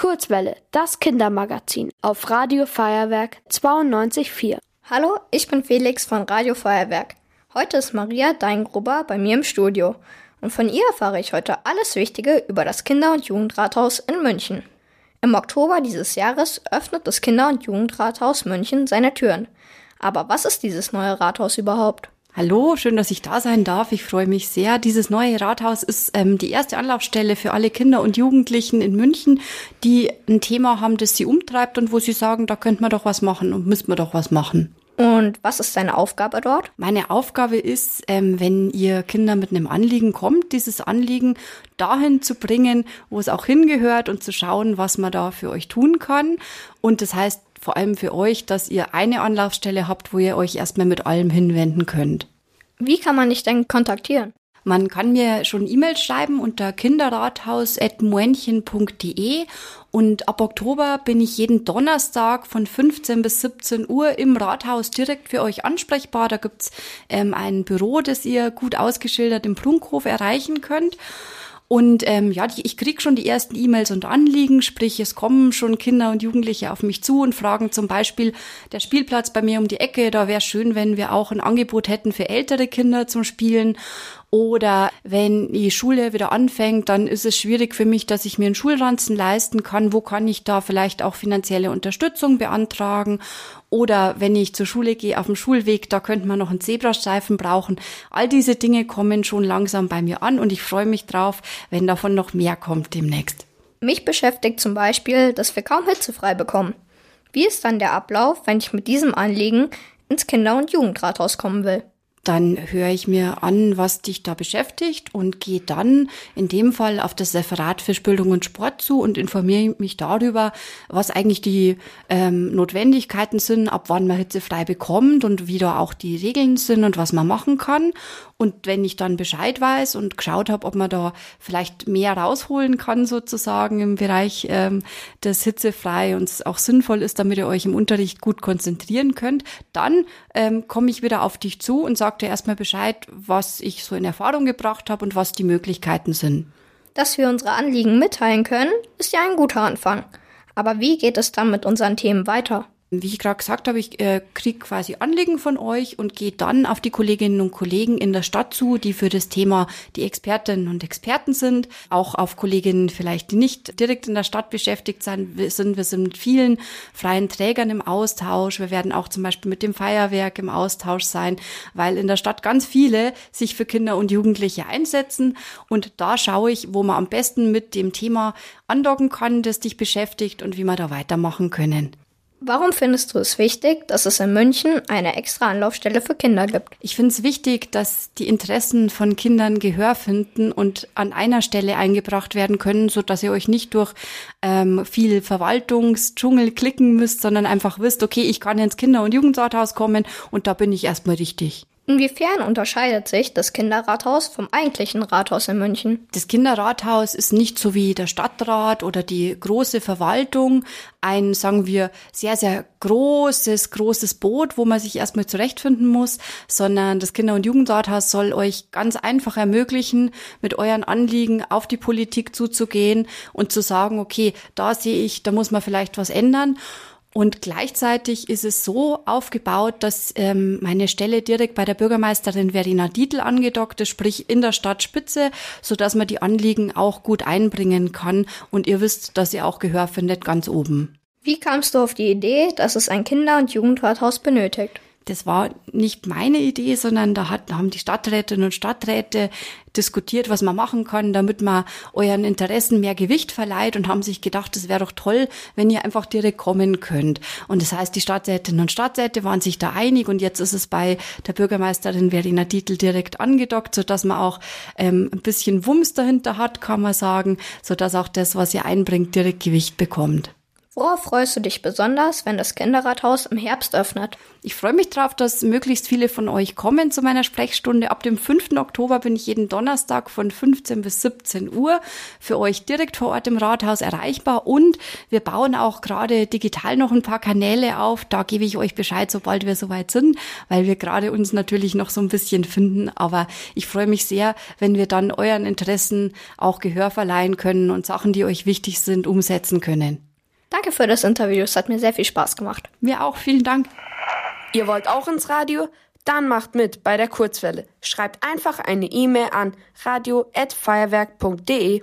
Kurzwelle, das Kindermagazin auf Radio Feuerwerk 92.4. Hallo, ich bin Felix von Radio Feuerwerk. Heute ist Maria Deingruber bei mir im Studio und von ihr erfahre ich heute alles Wichtige über das Kinder- und Jugendrathaus in München. Im Oktober dieses Jahres öffnet das Kinder- und Jugendrathaus München seine Türen. Aber was ist dieses neue Rathaus überhaupt? Hallo, schön, dass ich da sein darf. Ich freue mich sehr. Dieses neue Rathaus ist ähm, die erste Anlaufstelle für alle Kinder und Jugendlichen in München, die ein Thema haben, das sie umtreibt und wo sie sagen, da könnte man doch was machen und müsste man doch was machen. Und was ist deine Aufgabe dort? Meine Aufgabe ist, ähm, wenn ihr Kinder mit einem Anliegen kommt, dieses Anliegen dahin zu bringen, wo es auch hingehört und zu schauen, was man da für euch tun kann. Und das heißt, vor allem für euch, dass ihr eine Anlaufstelle habt, wo ihr euch erstmal mit allem hinwenden könnt. Wie kann man dich denn kontaktieren? Man kann mir schon E-Mails schreiben unter kinderrathaus.moenchen.de und ab Oktober bin ich jeden Donnerstag von 15 bis 17 Uhr im Rathaus direkt für euch ansprechbar. Da gibt's ähm, ein Büro, das ihr gut ausgeschildert im Prunkhof erreichen könnt. Und ähm, ja, ich krieg schon die ersten E-Mails und Anliegen, sprich es kommen schon Kinder und Jugendliche auf mich zu und fragen zum Beispiel, der Spielplatz bei mir um die Ecke, da wäre schön, wenn wir auch ein Angebot hätten für ältere Kinder zum Spielen. Oder wenn die Schule wieder anfängt, dann ist es schwierig für mich, dass ich mir einen Schulranzen leisten kann. Wo kann ich da vielleicht auch finanzielle Unterstützung beantragen? Oder wenn ich zur Schule gehe auf dem Schulweg, da könnte man noch einen Zebrastreifen brauchen. All diese Dinge kommen schon langsam bei mir an und ich freue mich drauf, wenn davon noch mehr kommt demnächst. Mich beschäftigt zum Beispiel, dass wir kaum hitzefrei bekommen. Wie ist dann der Ablauf, wenn ich mit diesem Anliegen ins Kinder- und Jugendrathaus kommen will? Dann höre ich mir an, was dich da beschäftigt und gehe dann in dem Fall auf das Referat für Bildung und Sport zu und informiere mich darüber, was eigentlich die ähm, Notwendigkeiten sind, ab wann man hitzefrei bekommt und wie da auch die Regeln sind und was man machen kann. Und wenn ich dann Bescheid weiß und geschaut habe, ob man da vielleicht mehr rausholen kann, sozusagen im Bereich ähm, des Hitzefrei und es auch sinnvoll ist, damit ihr euch im Unterricht gut konzentrieren könnt, dann ähm, komme ich wieder auf dich zu und sage dir erstmal Bescheid, was ich so in Erfahrung gebracht habe und was die Möglichkeiten sind. Dass wir unsere Anliegen mitteilen können, ist ja ein guter Anfang. Aber wie geht es dann mit unseren Themen weiter? Wie ich gerade gesagt habe, ich äh, kriege quasi Anliegen von euch und gehe dann auf die Kolleginnen und Kollegen in der Stadt zu, die für das Thema die Expertinnen und Experten sind. Auch auf Kolleginnen vielleicht, die nicht direkt in der Stadt beschäftigt sind. Wir sind, wir sind mit vielen freien Trägern im Austausch. Wir werden auch zum Beispiel mit dem Feuerwerk im Austausch sein, weil in der Stadt ganz viele sich für Kinder und Jugendliche einsetzen. Und da schaue ich, wo man am besten mit dem Thema andocken kann, das dich beschäftigt und wie wir da weitermachen können. Warum findest du es wichtig, dass es in München eine extra Anlaufstelle für Kinder gibt? Ich finde es wichtig, dass die Interessen von Kindern Gehör finden und an einer Stelle eingebracht werden können, so dass ihr euch nicht durch ähm, viel Verwaltungsdschungel klicken müsst, sondern einfach wisst, okay, ich kann ins Kinder- und Jugendrathaus kommen und da bin ich erstmal richtig. Inwiefern unterscheidet sich das Kinderrathaus vom eigentlichen Rathaus in München? Das Kinderrathaus ist nicht so wie der Stadtrat oder die große Verwaltung ein, sagen wir, sehr, sehr großes, großes Boot, wo man sich erstmal zurechtfinden muss, sondern das Kinder- und Jugendrathaus soll euch ganz einfach ermöglichen, mit euren Anliegen auf die Politik zuzugehen und zu sagen, okay, da sehe ich, da muss man vielleicht was ändern. Und gleichzeitig ist es so aufgebaut, dass ähm, meine Stelle direkt bei der Bürgermeisterin Verena Dietl angedockt ist, sprich in der Stadtspitze, so dass man die Anliegen auch gut einbringen kann. Und ihr wisst, dass ihr auch Gehör findet ganz oben. Wie kamst du auf die Idee, dass es ein Kinder- und Jugendrathaus benötigt? Das war nicht meine Idee, sondern da, hat, da haben die Stadträtinnen und Stadträte diskutiert, was man machen kann, damit man euren Interessen mehr Gewicht verleiht und haben sich gedacht, es wäre doch toll, wenn ihr einfach direkt kommen könnt. Und das heißt, die Stadträtinnen und Stadträte waren sich da einig und jetzt ist es bei der Bürgermeisterin Verena Dietl direkt angedockt, so dass man auch ähm, ein bisschen Wumms dahinter hat, kann man sagen, so dass auch das, was ihr einbringt, direkt Gewicht bekommt. Worauf freust du dich besonders, wenn das Kinderrathaus im Herbst öffnet? Ich freue mich darauf, dass möglichst viele von euch kommen zu meiner Sprechstunde. Ab dem 5. Oktober bin ich jeden Donnerstag von 15 bis 17 Uhr für euch direkt vor Ort im Rathaus erreichbar und wir bauen auch gerade digital noch ein paar Kanäle auf. Da gebe ich euch Bescheid, sobald wir soweit sind, weil wir gerade uns natürlich noch so ein bisschen finden. Aber ich freue mich sehr, wenn wir dann euren Interessen auch Gehör verleihen können und Sachen, die euch wichtig sind, umsetzen können. Danke für das Interview, es hat mir sehr viel Spaß gemacht. Mir auch, vielen Dank. Ihr wollt auch ins Radio? Dann macht mit bei der Kurzwelle. Schreibt einfach eine E-Mail an radio@feuerwerk.de.